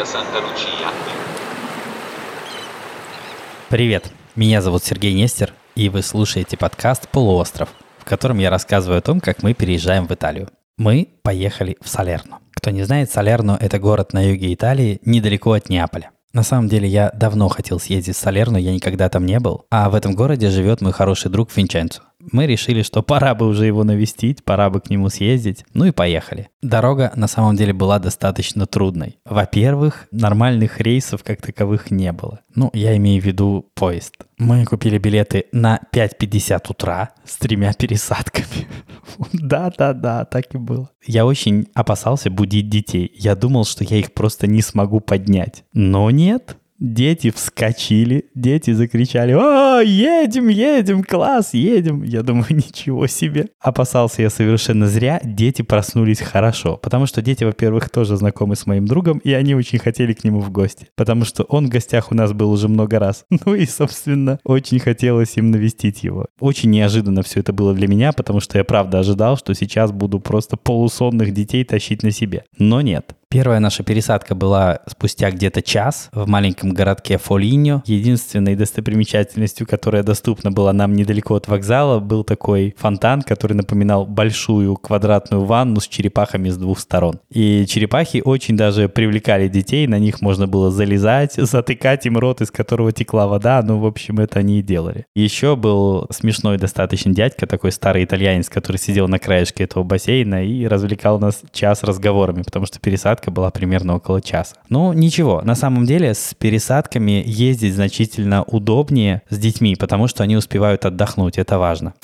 Santa Lucia. Привет, меня зовут Сергей Нестер, и вы слушаете подкаст «Полуостров», в котором я рассказываю о том, как мы переезжаем в Италию. Мы поехали в Салерно. Кто не знает, Салерно – это город на юге Италии, недалеко от Неаполя. На самом деле я давно хотел съездить в Салерно, я никогда там не был. А в этом городе живет мой хороший друг Винченцо. Мы решили, что пора бы уже его навестить, пора бы к нему съездить. Ну и поехали. Дорога на самом деле была достаточно трудной. Во-первых, нормальных рейсов как таковых не было. Ну, я имею в виду поезд. Мы купили билеты на 5.50 утра с тремя пересадками. Да-да-да, так и было. Я очень опасался будить детей. Я думал, что я их просто не смогу поднять. Но нет, Дети вскочили, дети закричали «О, едем, едем, класс, едем!» Я думаю, ничего себе. Опасался я совершенно зря, дети проснулись хорошо, потому что дети, во-первых, тоже знакомы с моим другом, и они очень хотели к нему в гости, потому что он в гостях у нас был уже много раз. Ну и, собственно, очень хотелось им навестить его. Очень неожиданно все это было для меня, потому что я правда ожидал, что сейчас буду просто полусонных детей тащить на себе. Но нет. Первая наша пересадка была спустя где-то час в маленьком городке Фолиньо. Единственной достопримечательностью, которая доступна была нам недалеко от вокзала, был такой фонтан, который напоминал большую квадратную ванну с черепахами с двух сторон. И черепахи очень даже привлекали детей, на них можно было залезать, затыкать им рот, из которого текла вода, ну, в общем, это они и делали. Еще был смешной достаточно дядька, такой старый итальянец, который сидел на краешке этого бассейна и развлекал нас час разговорами, потому что пересадка пересадка была примерно около часа. Ну, ничего, на самом деле с пересадками ездить значительно удобнее с детьми, потому что они успевают отдохнуть, это важно.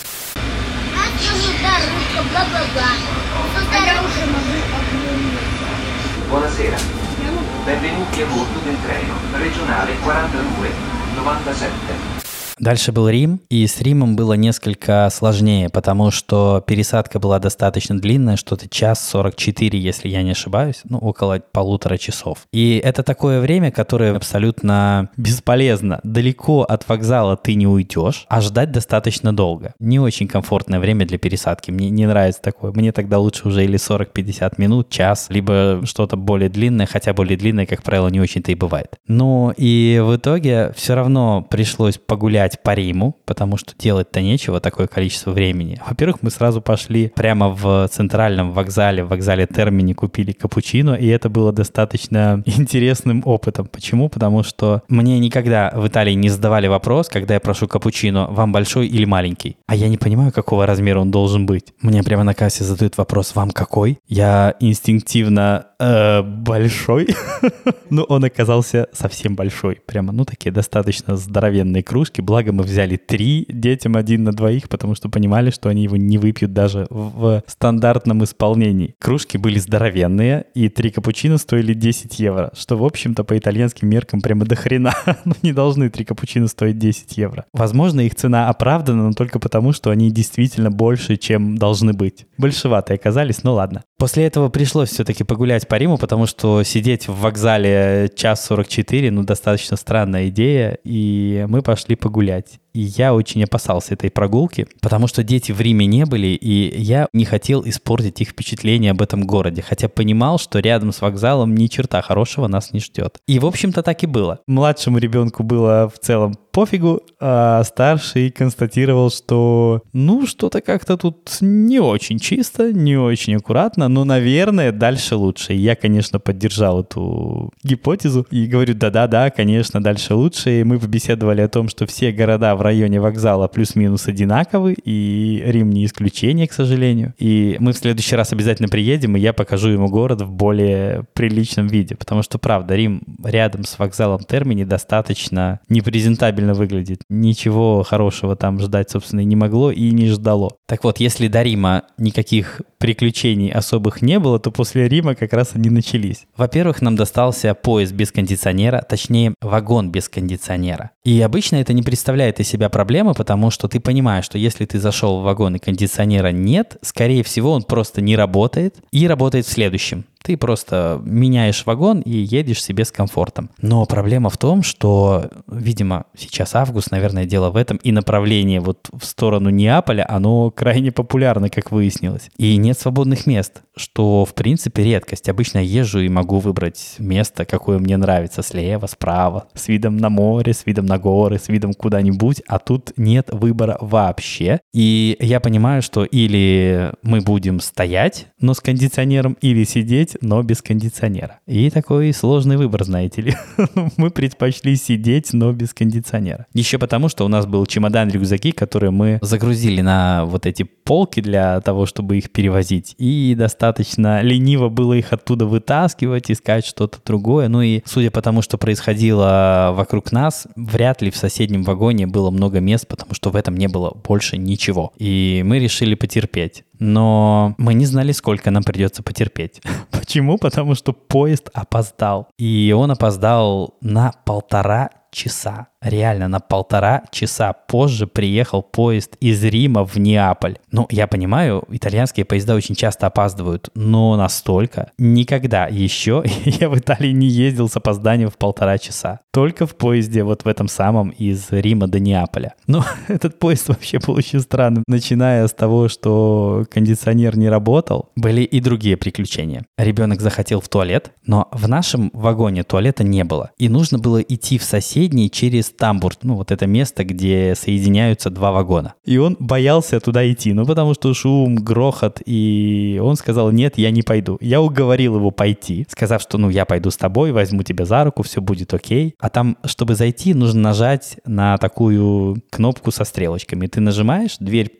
Benvenuti a bordo del treno regionale 42 97. Дальше был Рим, и с Римом было несколько сложнее, потому что пересадка была достаточно длинная, что-то час 44, если я не ошибаюсь, ну, около полутора часов. И это такое время, которое абсолютно бесполезно. Далеко от вокзала ты не уйдешь, а ждать достаточно долго. Не очень комфортное время для пересадки. Мне не нравится такое. Мне тогда лучше уже или 40-50 минут, час, либо что-то более длинное, хотя более длинное, как правило, не очень-то и бывает. Ну и в итоге все равно пришлось погулять гулять по Риму, потому что делать-то нечего такое количество времени. Во-первых, мы сразу пошли прямо в центральном вокзале, в вокзале Термини купили капучино, и это было достаточно интересным опытом. Почему? Потому что мне никогда в Италии не задавали вопрос, когда я прошу капучино, вам большой или маленький? А я не понимаю, какого размера он должен быть. Мне прямо на кассе задают вопрос, вам какой? Я инстинктивно э, большой. ну, он оказался совсем большой. Прямо, ну, такие достаточно здоровенные кружки. Благо мы взяли три, детям один на двоих, потому что понимали, что они его не выпьют даже в стандартном исполнении. Кружки были здоровенные, и три капучино стоили 10 евро, что, в общем-то, по итальянским меркам прямо до хрена. ну, не должны три капучино стоить 10 евро. Возможно, их цена оправдана, но только потому, что они действительно больше, чем должны быть. Большеватые оказались, ну ладно. После этого пришлось все-таки погулять по Риму, потому что сидеть в вокзале час 44, ну, достаточно странная идея, и мы пошли погулять. И я очень опасался этой прогулки, потому что дети в Риме не были, и я не хотел испортить их впечатление об этом городе, хотя понимал, что рядом с вокзалом ни черта хорошего нас не ждет. И, в общем-то, так и было. Младшему ребенку было в целом пофигу, а старший констатировал, что ну что-то как-то тут не очень чисто, не очень аккуратно, но, наверное, дальше лучше. Я, конечно, поддержал эту гипотезу и говорю, да-да-да, конечно, дальше лучше. И мы побеседовали о том, что все города в районе вокзала плюс-минус одинаковы, и Рим не исключение, к сожалению. И мы в следующий раз обязательно приедем, и я покажу ему город в более приличном виде, потому что, правда, Рим рядом с вокзалом Термини достаточно непрезентабельно сильно выглядит. Ничего хорошего там ждать, собственно, и не могло и не ждало. Так вот, если до Рима никаких приключений особых не было, то после Рима как раз они начались. Во-первых, нам достался поезд без кондиционера, точнее, вагон без кондиционера. И обычно это не представляет из себя проблемы, потому что ты понимаешь, что если ты зашел в вагон и кондиционера нет, скорее всего, он просто не работает и работает в следующем. Ты просто меняешь вагон и едешь себе с комфортом. Но проблема в том, что, видимо, сейчас август, наверное, дело в этом, и направление вот в сторону Неаполя, оно крайне популярно, как выяснилось. И нет свободных мест, что, в принципе, редкость. Обычно я езжу и могу выбрать место, какое мне нравится, слева, справа, с видом на море, с видом на горы, с видом куда-нибудь, а тут нет выбора вообще. И я понимаю, что или мы будем стоять, но с кондиционером, или сидеть, но без кондиционера. И такой сложный выбор, знаете ли. мы предпочли сидеть, но без кондиционера. Еще потому, что у нас был чемодан-рюкзаки, которые мы загрузили на вот эти полки для того, чтобы их перевозить. И достаточно лениво было их оттуда вытаскивать, искать что-то другое. Ну и судя по тому, что происходило вокруг нас, вряд ли в соседнем вагоне было много мест, потому что в этом не было больше ничего. И мы решили потерпеть. Но мы не знали, сколько нам придется потерпеть. Почему? Потому что поезд опоздал. И он опоздал на полтора часа реально на полтора часа позже приехал поезд из Рима в Неаполь. Ну, я понимаю, итальянские поезда очень часто опаздывают, но настолько никогда еще я в Италии не ездил с опозданием в полтора часа. Только в поезде вот в этом самом из Рима до Неаполя. Ну, этот поезд вообще был очень странным. Начиная с того, что кондиционер не работал, были и другие приключения. Ребенок захотел в туалет, но в нашем вагоне туалета не было. И нужно было идти в соседний через тамбур, ну вот это место, где соединяются два вагона. И он боялся туда идти, ну потому что шум, грохот, и он сказал, нет, я не пойду. Я уговорил его пойти, сказав, что ну я пойду с тобой, возьму тебя за руку, все будет окей. А там, чтобы зайти, нужно нажать на такую кнопку со стрелочками. Ты нажимаешь, дверь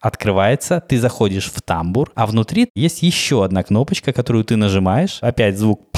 открывается, ты заходишь в тамбур, а внутри есть еще одна кнопочка, которую ты нажимаешь, опять звук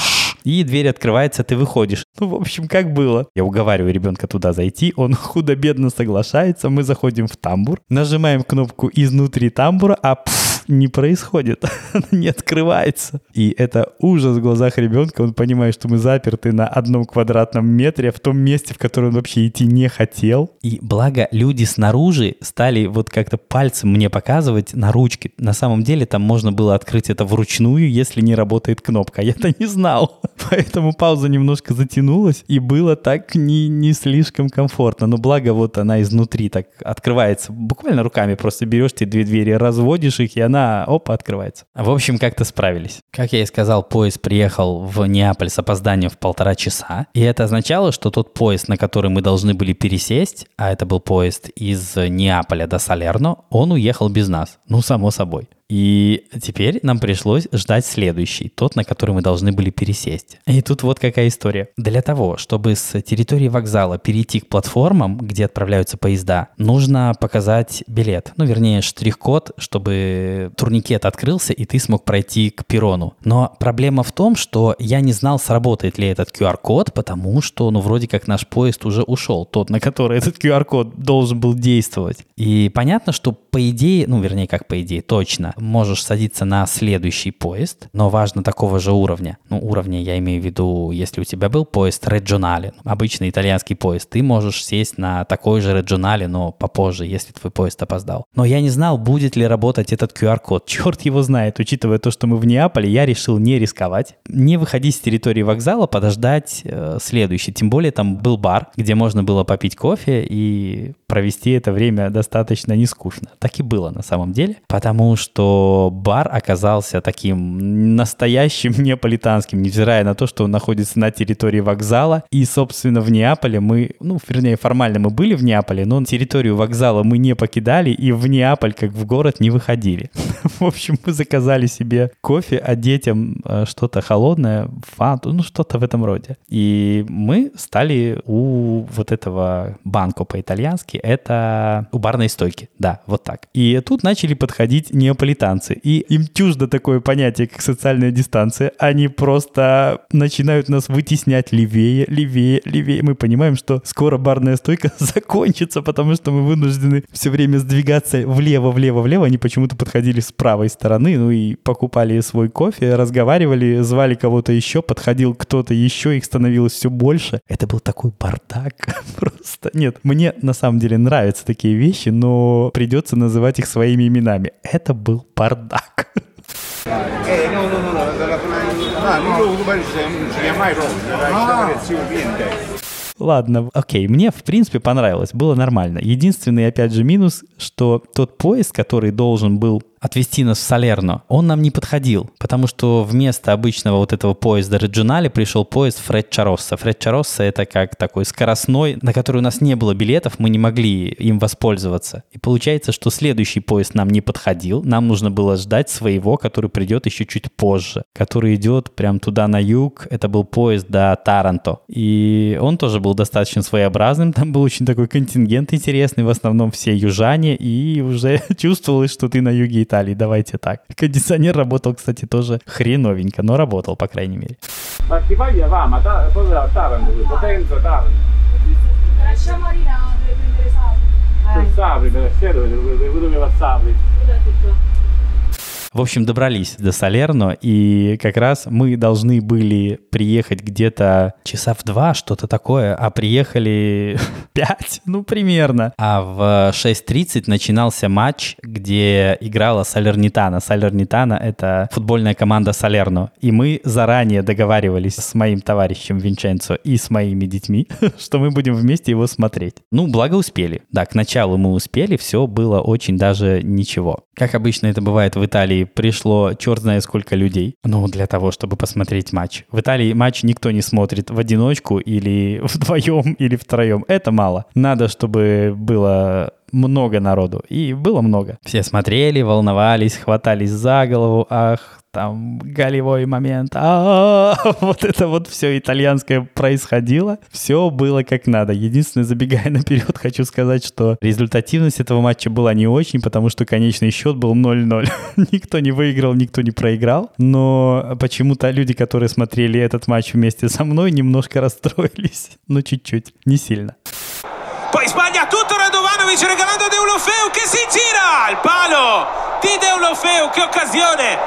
и дверь открывается, ты выходишь. Ну, в общем, как было. Я уговариваю ребенка туда зайти, он худо-бедно соглашается, мы заходим в тамбур, нажимаем кнопку изнутри тамбура, а пфф, не происходит, не открывается. И это ужас в глазах ребенка, он понимает, что мы заперты на одном квадратном метре в том месте, в которое он вообще идти не хотел. И благо люди снаружи стали вот как-то пальцем мне показывать на ручке. На самом деле там можно было открыть это вручную, если не работает кнопка. Я это не знал. Поэтому пауза немножко затянулась, и было так не, не слишком комфортно. Но благо вот она изнутри так открывается. Буквально руками просто берешь те две двери, разводишь их, и она она, опа, открывается. В общем, как-то справились. Как я и сказал, поезд приехал в Неаполь с опозданием в полтора часа. И это означало, что тот поезд, на который мы должны были пересесть, а это был поезд из Неаполя до Салерно, он уехал без нас. Ну, само собой. И теперь нам пришлось ждать следующий, тот, на который мы должны были пересесть. И тут вот какая история. Для того, чтобы с территории вокзала перейти к платформам, где отправляются поезда, нужно показать билет. Ну, вернее, штрих-код, чтобы турникет открылся, и ты смог пройти к перрону. Но проблема в том, что я не знал, сработает ли этот QR-код, потому что, ну, вроде как наш поезд уже ушел, тот, на который этот QR-код должен был действовать. И понятно, что по идее, ну, вернее, как по идее, точно, можешь садиться на следующий поезд, но важно такого же уровня. Ну, уровня я имею в виду, если у тебя был поезд регионале, обычный итальянский поезд, ты можешь сесть на такой же регионале, но попозже, если твой поезд опоздал. Но я не знал, будет ли работать этот QR-код. Черт его знает, учитывая то, что мы в Неаполе, я решил не рисковать, не выходить с территории вокзала, подождать э, следующий. Тем более там был бар, где можно было попить кофе и провести это время достаточно нескучно. Так и было на самом деле, потому что бар оказался таким настоящим неаполитанским, невзирая на то, что он находится на территории вокзала. И, собственно, в Неаполе мы, ну, вернее, формально мы были в Неаполе, но территорию вокзала мы не покидали и в Неаполь, как в город, не выходили. В общем, мы заказали себе кофе, а детям э, что-то холодное, фанту, ну, что-то в этом роде. И мы стали у вот этого банка по-итальянски, это у барной стойки, да, вот так. И тут начали подходить неаполитанцы и им чуждо такое понятие, как социальная дистанция. Они просто начинают нас вытеснять левее, левее, левее. Мы понимаем, что скоро барная стойка закончится, потому что мы вынуждены все время сдвигаться влево, влево, влево. Они почему-то подходили с правой стороны, ну и покупали свой кофе, разговаривали, звали кого-то еще, подходил кто-то еще, их становилось все больше. Это был такой бардак. Просто нет, мне на самом деле нравятся такие вещи, но придется называть их своими именами. Это был бардак. Eh, ah, Ладно, окей, мне в принципе понравилось, было нормально. Единственный, опять же, минус, что тот поезд, который должен был отвезти нас в Салерно, он нам не подходил, потому что вместо обычного вот этого поезда Реджинале пришел поезд Фред Чаросса. Фред Чаросса это как такой скоростной, на который у нас не было билетов, мы не могли им воспользоваться. И получается, что следующий поезд нам не подходил, нам нужно было ждать своего, который придет еще чуть позже, который идет прям туда на юг, это был поезд до Таранто. И он тоже был достаточно своеобразным, там был очень такой контингент интересный, в основном все южане, и уже чувствовалось, что ты на юге Италии, давайте так. Кондиционер работал, кстати, тоже хреновенько, но работал, по крайней мере. Sapri. Per per Scedo, dove doveva Sapri. В общем, добрались до Салерно, и как раз мы должны были приехать где-то часа в два, что-то такое, а приехали 5, ну, примерно. А в 6.30 начинался матч, где играла Салернитана. Салернитана — это футбольная команда Салерно. И мы заранее договаривались с моим товарищем Винченцо и с моими детьми, что мы будем вместе его смотреть. Ну, благо успели. Да, к началу мы успели, все было очень даже ничего. Как обычно это бывает в Италии, пришло черт знает сколько людей, ну, для того, чтобы посмотреть матч. В Италии матч никто не смотрит в одиночку или вдвоем, или втроем. Это мало. Надо, чтобы было много народу. И было много. Все смотрели, волновались, хватались за голову. Ах, там голевой момент, а вот это вот все итальянское происходило, все было как надо. Единственное, забегая наперед, хочу сказать, что результативность этого матча была не очень, потому что конечный счет был 0-0. никто не выиграл, никто не проиграл, но почему-то люди, которые смотрели этот матч вместе со мной, немножко расстроились, но чуть-чуть, не сильно. Radovanovic regalando a Deulofeu che si gira al palo di Deulofeu, che occasione!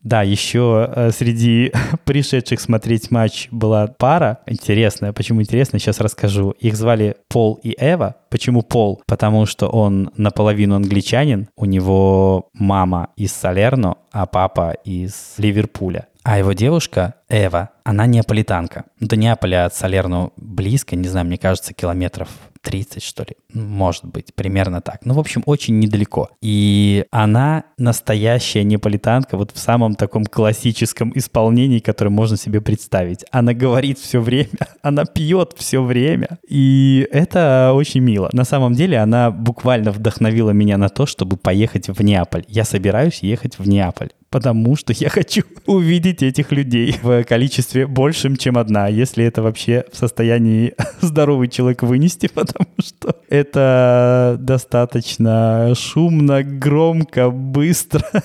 Да, еще э, среди пришедших смотреть матч была пара интересная. Почему интересная, сейчас расскажу. Их звали Пол и Эва. Почему Пол? Потому что он наполовину англичанин, у него мама из Салерно, а папа из Ливерпуля. А его девушка, Эва, она неаполитанка. До Неаполя от Салерно близко, не знаю, мне кажется, километров 30, что ли. Может быть, примерно так. Ну, в общем, очень недалеко. И она настоящая неаполитанка вот в самом таком классическом исполнении, которое можно себе представить. Она говорит все время, она пьет все время. И это очень мило. На самом деле она буквально вдохновила меня на то, чтобы поехать в Неаполь. Я собираюсь ехать в Неаполь потому что я хочу увидеть этих людей в количестве большим, чем одна, если это вообще в состоянии здоровый человек вынести, потому что это достаточно шумно, громко, быстро.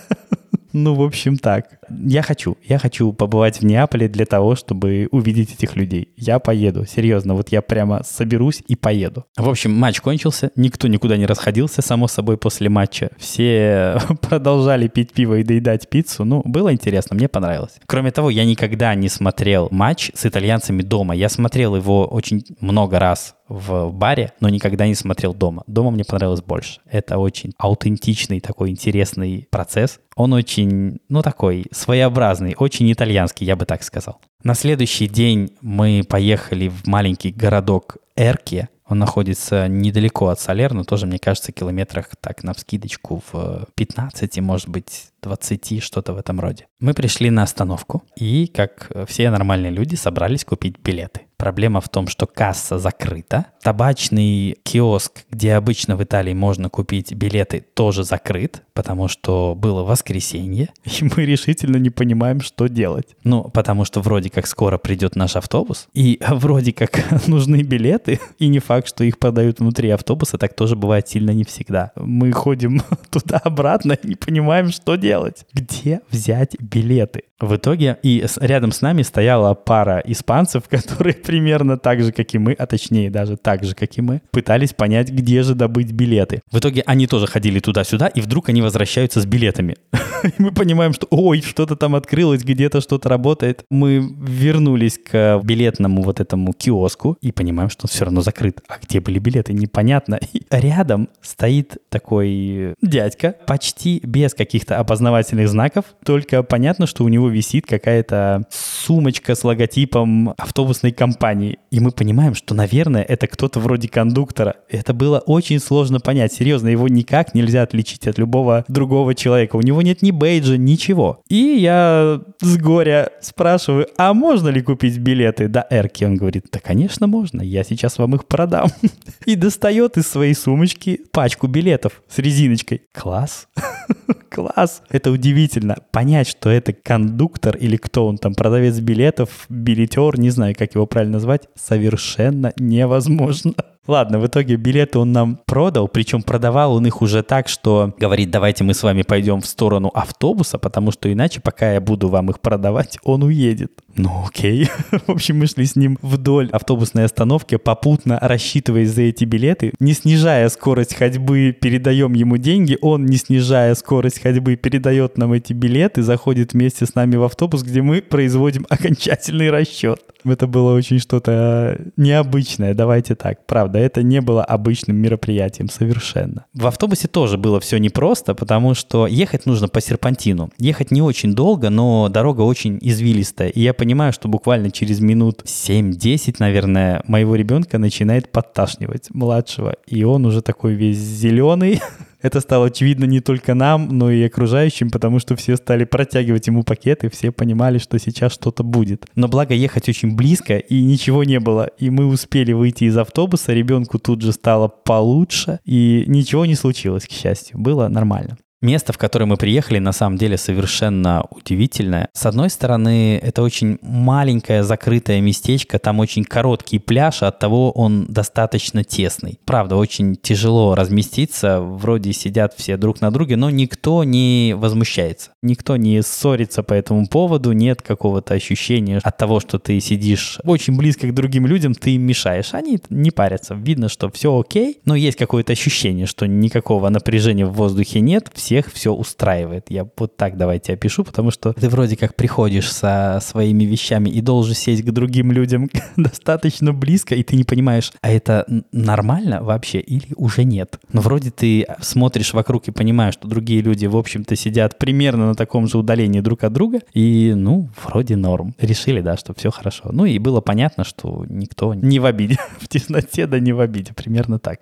Ну, в общем, так. Я хочу. Я хочу побывать в Неаполе для того, чтобы увидеть этих людей. Я поеду. Серьезно, вот я прямо соберусь и поеду. В общем, матч кончился. Никто никуда не расходился, само собой, после матча. Все продолжали пить пиво и доедать пиццу. Ну, было интересно, мне понравилось. Кроме того, я никогда не смотрел матч с итальянцами дома. Я смотрел его очень много раз в баре, но никогда не смотрел дома. Дома мне понравилось больше. Это очень аутентичный такой интересный процесс. Он очень, ну такой своеобразный, очень итальянский, я бы так сказал. На следующий день мы поехали в маленький городок Эрке. Он находится недалеко от Салерно, тоже, мне кажется, километрах так на вскидочку в 15, может быть, 20, что-то в этом роде. Мы пришли на остановку и, как все нормальные люди, собрались купить билеты. Проблема в том, что касса закрыта. Табачный киоск, где обычно в Италии можно купить билеты, тоже закрыт, потому что было воскресенье, и мы решительно не понимаем, что делать. Ну, потому что вроде как скоро придет наш автобус, и вроде как нужны билеты, и не факт, что их продают внутри автобуса, так тоже бывает сильно не всегда. Мы ходим туда-обратно и не понимаем, что делать. Где взять билеты? В итоге и рядом с нами стояла пара испанцев, которые примерно так же, как и мы, а точнее даже так же, как и мы, пытались понять, где же добыть билеты. В итоге они тоже ходили туда-сюда, и вдруг они возвращаются с билетами. Мы понимаем, что ой, что-то там открылось, где-то что-то работает. Мы вернулись к билетному вот этому киоску и понимаем, что он все равно закрыт. А где были билеты, непонятно. И рядом стоит такой дядька, почти без каких-то опознавательных знаков, только понятно, что у него висит какая-то сумочка с логотипом автобусной компании. И мы понимаем, что, наверное, это кто-то вроде кондуктора. Это было очень сложно понять. Серьезно, его никак нельзя отличить от любого другого человека. У него нет ни бейджа, ничего. И я с горя спрашиваю, а можно ли купить билеты до Эрки? Он говорит, да, конечно, можно. Я сейчас вам их продам. И достает из своей сумочки пачку билетов с резиночкой. Класс. Класс. Это удивительно. Понять, что это кондуктор или кто он там, продавец билетов, билетер, не знаю, как его правильно назвать, совершенно невозможно. Ладно, в итоге билеты он нам продал, причем продавал он их уже так, что говорит, давайте мы с вами пойдем в сторону автобуса, потому что иначе, пока я буду вам их продавать, он уедет. Ну окей. в общем, мы шли с ним вдоль автобусной остановки, попутно рассчитываясь за эти билеты, не снижая скорость ходьбы, передаем ему деньги, он, не снижая скорость ходьбы, передает нам эти билеты, заходит вместе с нами в автобус, где мы производим окончательный расчет. Это было очень что-то необычное, давайте так, правда, это не было обычным мероприятием совершенно. В автобусе тоже было все непросто, потому что ехать нужно по серпантину. Ехать не очень долго, но дорога очень извилистая, и я понимаю, что буквально через минут 7-10, наверное, моего ребенка начинает подташнивать, младшего, и он уже такой весь зеленый, Это стало очевидно не только нам, но и окружающим, потому что все стали протягивать ему пакеты, все понимали, что сейчас что-то будет. Но благо ехать очень близко, и ничего не было. И мы успели выйти из автобуса, ребенку тут же стало получше, и ничего не случилось, к счастью. Было нормально. Место, в которое мы приехали, на самом деле совершенно удивительное. С одной стороны, это очень маленькое закрытое местечко, там очень короткий пляж, от того он достаточно тесный. Правда, очень тяжело разместиться, вроде сидят все друг на друге, но никто не возмущается. Никто не ссорится по этому поводу, нет какого-то ощущения от того, что ты сидишь очень близко к другим людям, ты им мешаешь. Они не парятся, видно, что все окей, но есть какое-то ощущение, что никакого напряжения в воздухе нет, все всех все устраивает. Я вот так давайте опишу, потому что ты вроде как приходишь со своими вещами и должен сесть к другим людям достаточно близко, и ты не понимаешь, а это нормально вообще или уже нет. Но вроде ты смотришь вокруг и понимаешь, что другие люди, в общем-то, сидят примерно на таком же удалении друг от друга, и, ну, вроде норм. Решили, да, что все хорошо. Ну и было понятно, что никто не в обиде. В тесноте, да не в обиде. Примерно так.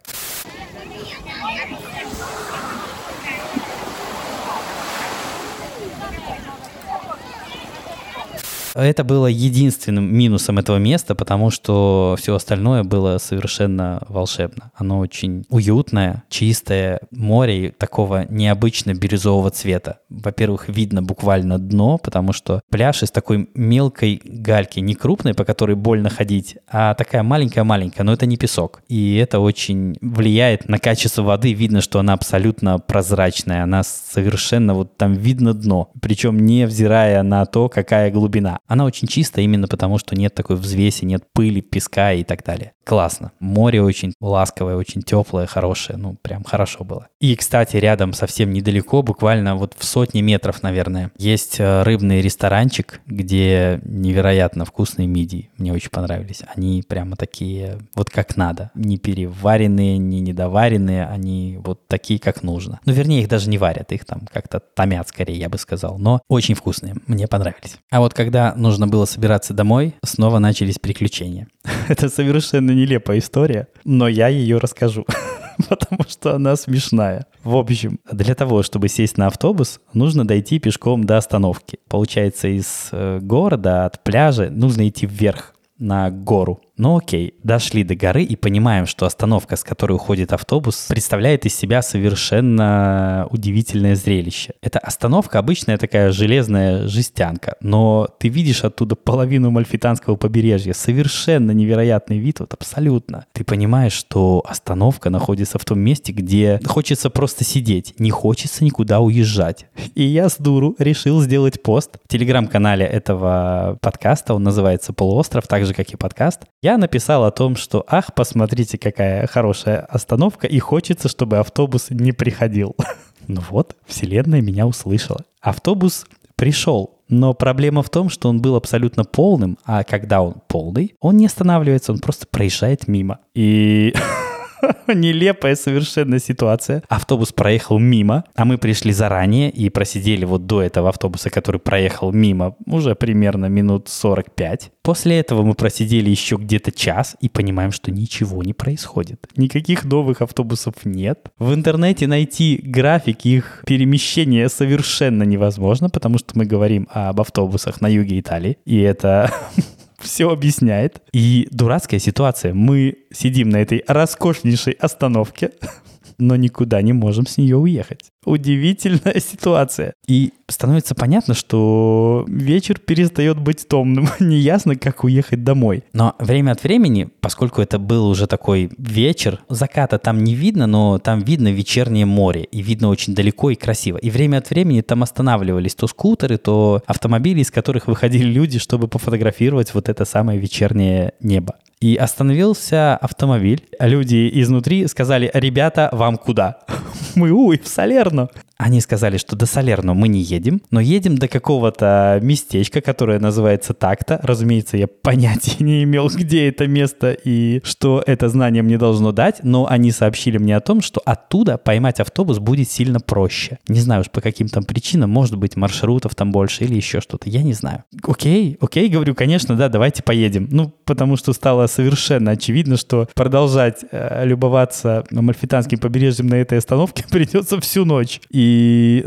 Это было единственным минусом этого места, потому что все остальное было совершенно волшебно. Оно очень уютное, чистое, море такого необычно бирюзового цвета. Во-первых, видно буквально дно, потому что пляж из такой мелкой гальки, не крупной, по которой больно ходить, а такая маленькая-маленькая, но это не песок. И это очень влияет на качество воды. Видно, что она абсолютно прозрачная, она совершенно вот там видно дно, причем не взирая на то, какая глубина. Она очень чистая именно потому, что нет такой взвеси, нет пыли, песка и так далее. Классно. Море очень ласковое, очень теплое, хорошее. Ну, прям хорошо было. И, кстати, рядом совсем недалеко, буквально вот в сотни метров, наверное, есть э, рыбный ресторанчик, где невероятно вкусные мидии. Мне очень понравились. Они прямо такие, вот как надо. Не переваренные, не недоваренные, они вот такие, как нужно. Ну, вернее, их даже не варят, их там как-то томят скорее, я бы сказал. Но очень вкусные, мне понравились. А вот когда нужно было собираться домой, снова начались приключения. Это совершенно нелепая история, но я ее расскажу, потому что она смешная. В общем, для того, чтобы сесть на автобус, нужно дойти пешком до остановки. Получается, из э, города, от пляжа нужно идти вверх на гору Ну окей, дошли до горы и понимаем, что остановка, с которой уходит автобус, представляет из себя совершенно удивительное зрелище. Это остановка обычная такая железная жестянка, но ты видишь оттуда половину мальфитанского побережья. Совершенно невероятный вид, вот абсолютно. Ты понимаешь, что остановка находится в том месте, где хочется просто сидеть, не хочется никуда уезжать. И я с дуру решил сделать пост в телеграм-канале этого подкаста, он называется «Полуостров», так же, как и подкаст. Я написал о том, что «Ах, посмотрите, какая хорошая остановка, и хочется, чтобы автобус не приходил». Ну вот, вселенная меня услышала. Автобус пришел, но проблема в том, что он был абсолютно полным, а когда он полный, он не останавливается, он просто проезжает мимо. И Нелепая совершенно ситуация. Автобус проехал мимо, а мы пришли заранее и просидели вот до этого автобуса, который проехал мимо, уже примерно минут 45. После этого мы просидели еще где-то час и понимаем, что ничего не происходит. Никаких новых автобусов нет. В интернете найти график их перемещения совершенно невозможно, потому что мы говорим об автобусах на юге Италии. И это все объясняет. И дурацкая ситуация. Мы сидим на этой роскошнейшей остановке, но никуда не можем с нее уехать. Удивительная ситуация. И становится понятно, что вечер перестает быть томным. Неясно, как уехать домой. Но время от времени, поскольку это был уже такой вечер, заката там не видно, но там видно вечернее море. И видно очень далеко и красиво. И время от времени там останавливались то скутеры, то автомобили, из которых выходили люди, чтобы пофотографировать вот это самое вечернее небо. И остановился автомобиль. Люди изнутри сказали, ребята, вам куда? Мы, уй, в Салерно. Они сказали, что до Салерно мы не едем, но едем до какого-то местечка, которое называется так-то. Разумеется, я понятия не имел, где это место и что это знание мне должно дать, но они сообщили мне о том, что оттуда поймать автобус будет сильно проще. Не знаю уж по каким там причинам, может быть маршрутов там больше или еще что-то, я не знаю. Окей, окей, говорю, конечно, да, давайте поедем. Ну, потому что стало совершенно очевидно, что продолжать э, любоваться Мальфитанским побережьем на этой остановке придется всю ночь. И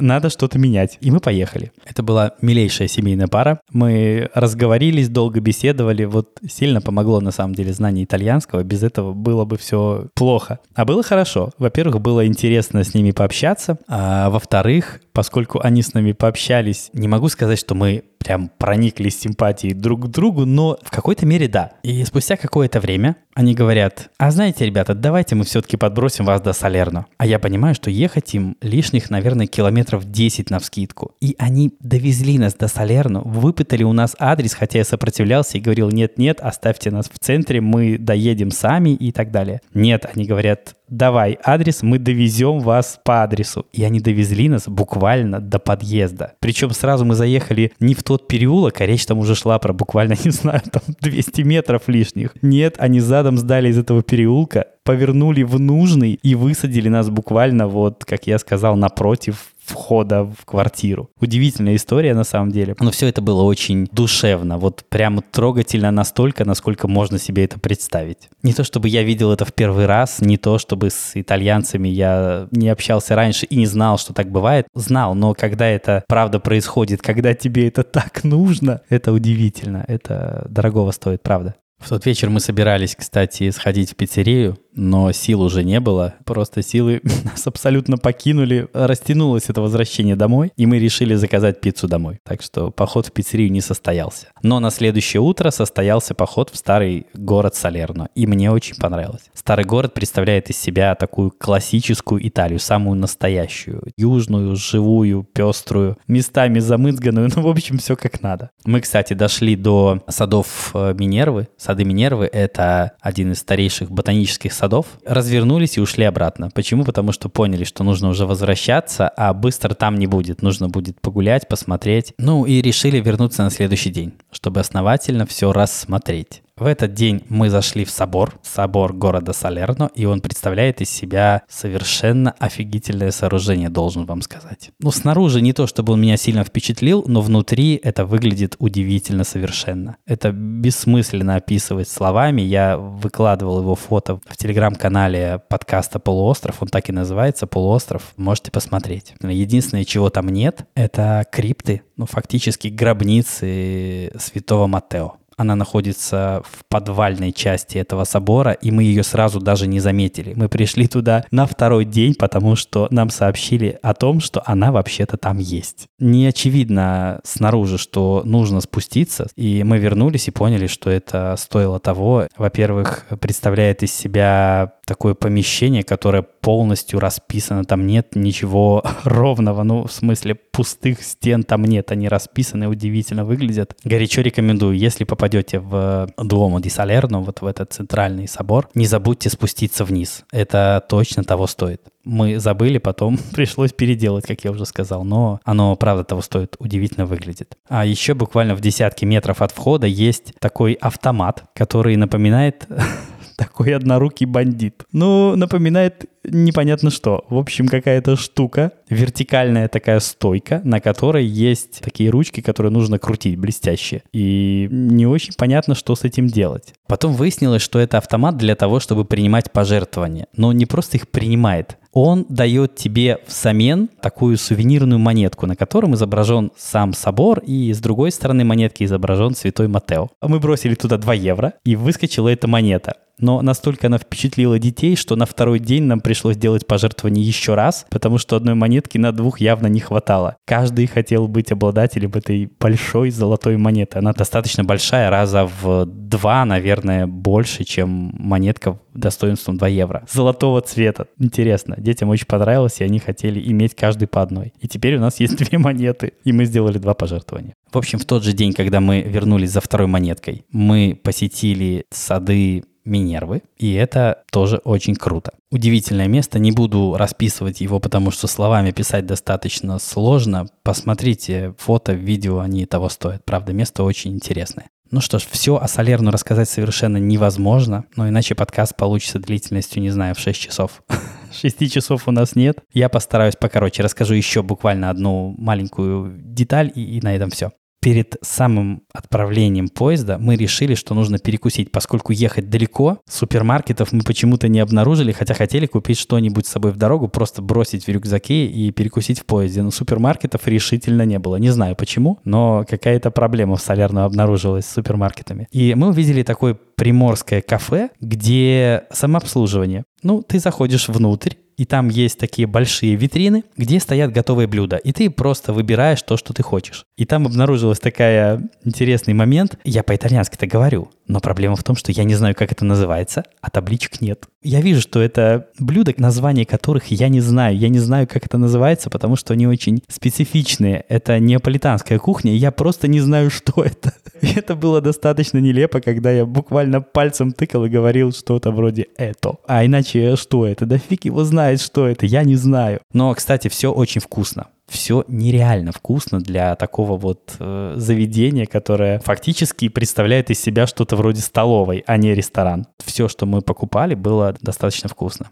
надо что-то менять. И мы поехали. Это была милейшая семейная пара. Мы разговорились, долго беседовали. Вот сильно помогло на самом деле знание итальянского. Без этого было бы все плохо. А было хорошо. Во-первых, было интересно с ними пообщаться. А во-вторых, поскольку они с нами пообщались, не могу сказать, что мы прям прониклись симпатией друг к другу, но в какой-то мере да. И спустя какое-то время они говорят, а знаете, ребята, давайте мы все-таки подбросим вас до Салерно. А я понимаю, что ехать им лишних, наверное, километров 10 на вскидку. И они довезли нас до Салерно, выпытали у нас адрес, хотя я сопротивлялся и говорил, нет-нет, оставьте нас в центре, мы доедем сами и так далее. Нет, они говорят, давай адрес, мы довезем вас по адресу. И они довезли нас буквально до подъезда. Причем сразу мы заехали не в тот переулок, а речь там уже шла про буквально, не знаю, там 200 метров лишних. Нет, они задом сдали из этого переулка, повернули в нужный и высадили нас буквально вот, как я сказал, напротив входа в квартиру. Удивительная история на самом деле. Но все это было очень душевно, вот прямо трогательно настолько, насколько можно себе это представить. Не то чтобы я видел это в первый раз, не то чтобы с итальянцами я не общался раньше и не знал, что так бывает. Знал, но когда это правда происходит, когда тебе это так нужно, это удивительно, это дорогого стоит, правда. В тот вечер мы собирались, кстати, сходить в пиццерию, но сил уже не было. Просто силы нас абсолютно покинули. Растянулось это возвращение домой, и мы решили заказать пиццу домой. Так что поход в пиццерию не состоялся. Но на следующее утро состоялся поход в старый город Салерно, и мне очень понравилось. Старый город представляет из себя такую классическую Италию, самую настоящую. Южную, живую, пеструю, местами замызганную, ну, в общем, все как надо. Мы, кстати, дошли до садов э, Минервы, Сады Минервы — это один из старейших ботанических садов. Развернулись и ушли обратно. Почему? Потому что поняли, что нужно уже возвращаться, а быстро там не будет. Нужно будет погулять, посмотреть. Ну и решили вернуться на следующий день, чтобы основательно все рассмотреть. В этот день мы зашли в собор, собор города Салерно, и он представляет из себя совершенно офигительное сооружение, должен вам сказать. Ну, снаружи не то, чтобы он меня сильно впечатлил, но внутри это выглядит удивительно совершенно. Это бессмысленно описывать словами. Я выкладывал его фото в телеграм-канале подкаста «Полуостров», он так и называется «Полуостров», можете посмотреть. Единственное, чего там нет, это крипты, ну, фактически гробницы святого Матео. Она находится в подвальной части этого собора, и мы ее сразу даже не заметили. Мы пришли туда на второй день, потому что нам сообщили о том, что она вообще-то там есть. Не очевидно снаружи, что нужно спуститься, и мы вернулись и поняли, что это стоило того. Во-первых, представляет из себя такое помещение, которое полностью расписано, там нет ничего ровного, ну, в смысле, пустых стен там нет, они расписаны, удивительно выглядят. Горячо рекомендую, если попадете в Дуомо ди Салерно, вот в этот центральный собор, не забудьте спуститься вниз, это точно того стоит. Мы забыли, потом пришлось переделать, как я уже сказал, но оно, правда, того стоит, удивительно выглядит. А еще буквально в десятке метров от входа есть такой автомат, который напоминает такой однорукий бандит. Ну, напоминает непонятно что. В общем, какая-то штука, вертикальная такая стойка, на которой есть такие ручки, которые нужно крутить, блестящие. И не очень понятно, что с этим делать. Потом выяснилось, что это автомат для того, чтобы принимать пожертвования. Но не просто их принимает, он дает тебе взамен такую сувенирную монетку, на котором изображен сам собор, и с другой стороны монетки изображен святой Матео. Мы бросили туда 2 евро, и выскочила эта монета но настолько она впечатлила детей, что на второй день нам пришлось делать пожертвование еще раз, потому что одной монетки на двух явно не хватало. Каждый хотел быть обладателем этой большой золотой монеты. Она достаточно большая, раза в два, наверное, больше, чем монетка достоинством 2 евро. Золотого цвета. Интересно. Детям очень понравилось, и они хотели иметь каждый по одной. И теперь у нас есть две монеты, и мы сделали два пожертвования. В общем, в тот же день, когда мы вернулись за второй монеткой, мы посетили сады Минервы, и это тоже очень круто. Удивительное место, не буду расписывать его, потому что словами писать достаточно сложно. Посмотрите фото, видео, они того стоят. Правда, место очень интересное. Ну что ж, все о Солерну рассказать совершенно невозможно, но иначе подкаст получится длительностью, не знаю, в 6 часов. 6 часов у нас нет. Я постараюсь покороче. Расскажу еще буквально одну маленькую деталь, и, и на этом все перед самым отправлением поезда мы решили, что нужно перекусить, поскольку ехать далеко, супермаркетов мы почему-то не обнаружили, хотя хотели купить что-нибудь с собой в дорогу, просто бросить в рюкзаке и перекусить в поезде. Но супермаркетов решительно не было. Не знаю почему, но какая-то проблема в Солярно обнаружилась с супермаркетами. И мы увидели такое приморское кафе, где самообслуживание. Ну, ты заходишь внутрь, и там есть такие большие витрины, где стоят готовые блюда, и ты просто выбираешь то, что ты хочешь. И там обнаружилась такая интересный момент. Я по-итальянски-то говорю, но проблема в том, что я не знаю, как это называется, а табличек нет. Я вижу, что это блюда, названия которых я не знаю. Я не знаю, как это называется, потому что они очень специфичные. Это неаполитанская кухня, и я просто не знаю, что это. И это было достаточно нелепо, когда я буквально пальцем тыкал и говорил что-то вроде «это». А иначе что это? Да фиг его знает, что это, я не знаю. Но, кстати, все очень вкусно все нереально вкусно для такого вот э, заведения, которое фактически представляет из себя что-то вроде столовой, а не ресторан. Все, что мы покупали, было достаточно вкусно.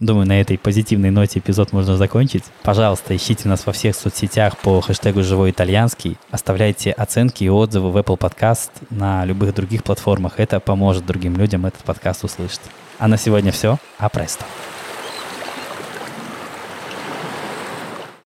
Думаю, на этой позитивной ноте эпизод можно закончить. Пожалуйста, ищите нас во всех соцсетях по хэштегу «Живой итальянский». Оставляйте оценки и отзывы в Apple Podcast на любых других платформах. Это поможет другим людям этот подкаст услышать. А на сегодня все. А престо.